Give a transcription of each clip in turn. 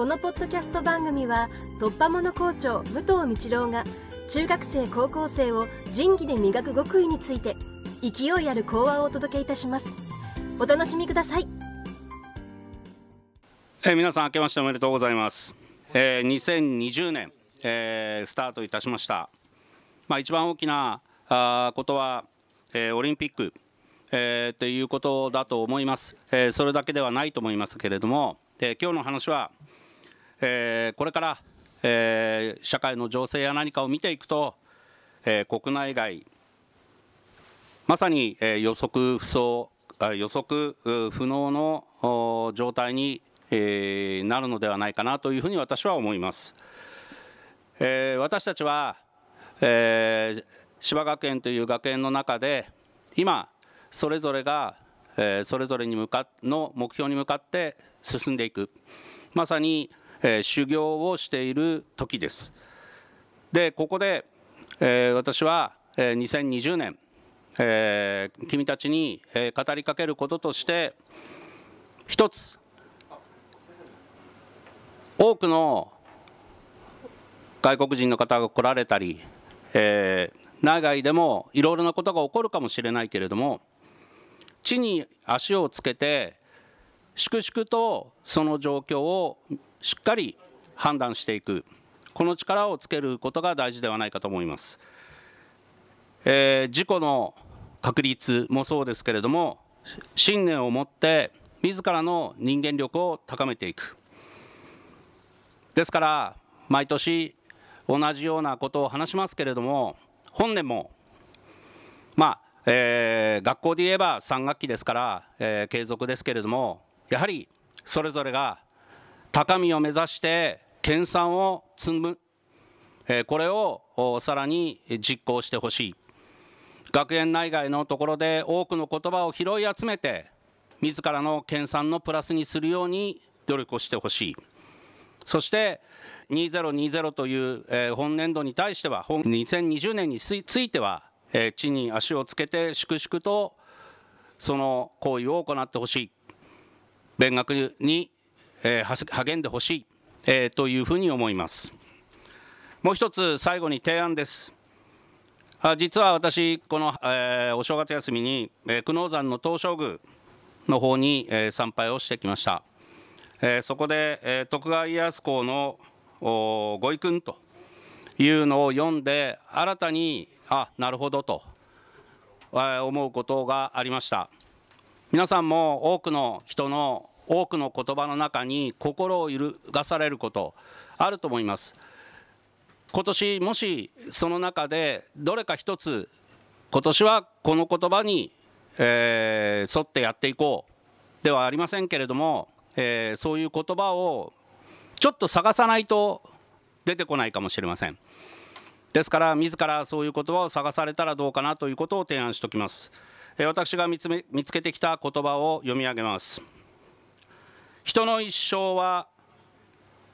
このポッドキャスト番組は突破者校長武藤道郎が中学生高校生を仁義で磨く極意について勢いある講話をお届けいたします。お楽しみください。えー、皆さん明けましておめでとうございます、えー、2020年、えー、スタートいたしました。まあ一番大きなあことは、えー、オリンピックえー、ということだと思います、えー、それだけではないと思いますけれども、えー、今日の話は、えー、これから、えー、社会の情勢や何かを見ていくと、えー、国内外まさに、えー、予測不想予測不能の状態に、えー、なるのではないかなというふうに私は思います。えー、私たちは、えー、芝学園という学園の中で今それぞれが、えー、それぞれに向かの目標に向かって進んでいくまさに、え、修行をしている時です。でここで、え、私は、えー、2020年、え、君たちに、え、語りかけることとして一つ多くの外国人の方が来られたり、えー、内外でもいろいろなことが起こるかもしれないけれども地に足をつけて粛々とその状況をしっかり判断していく。この力をつけることが大事ではないかと思います、えー、事故の確率もそうですけれども信念を持って自らの人間力を高めていく。ですから毎年同じようなことを話しますけれども本年もまあえー、学校で言えば3学期ですから、えー、継続ですけれどもやはりそれぞれが高みを目指して研鑽を積む、え、これをさらに実行してほしい。学園内外のところで多くの言葉を拾い集めて自らの研鑽のプラスにするように努力をしてほしい。そして2020という、え、本年度に対しては2020年についてはえ地に足をつけて粛々とその行為を行ってほしい。勉学に、え励んでほしい、えというふうに思います。もう一つ最後に提案です。あ実は私この、えー、お正月休みに、えー、久能山の東照宮の方に、えー、参拝をしてきました、えー、そこで、えー、徳川家康公のご遺訓というのを読んで新たにあなるほどと思うことがありました。皆さんも多くの人の多くの言葉の中に心を揺るがされることあると思います。今年もしその中でどれか一つ今年はこの言葉に、えー、沿ってやっていこうではありませんけれども、えー、そういう言葉をちょっと探さないと出てこないかもしれません。ですから自らそういう言葉を探されたらどうかなということを提案しておきます。え私が見つめ見つけてきた言葉を読み上げます。人の一生は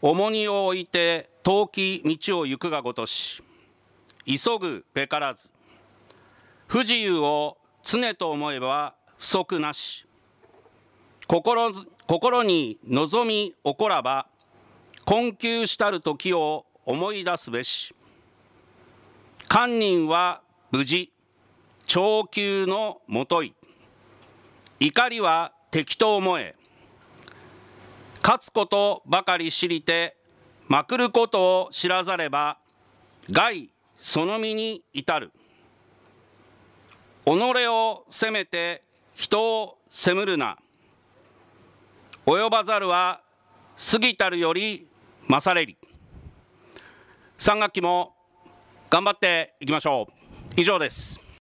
重荷を置いて遠き道を行くがごとし急ぐべからず不自由を常と思えば不足なし心心に望み起こらば困窮したる時を思い出すべし堪忍は無事長久のもとい怒りは敵と思え勝つことばかり知りてまくることを知らざれば害その身に至る。己を責めて人を責むるな。及ばざるは過ぎたるより勝れり。3学期も頑張っていきましょう。以上です。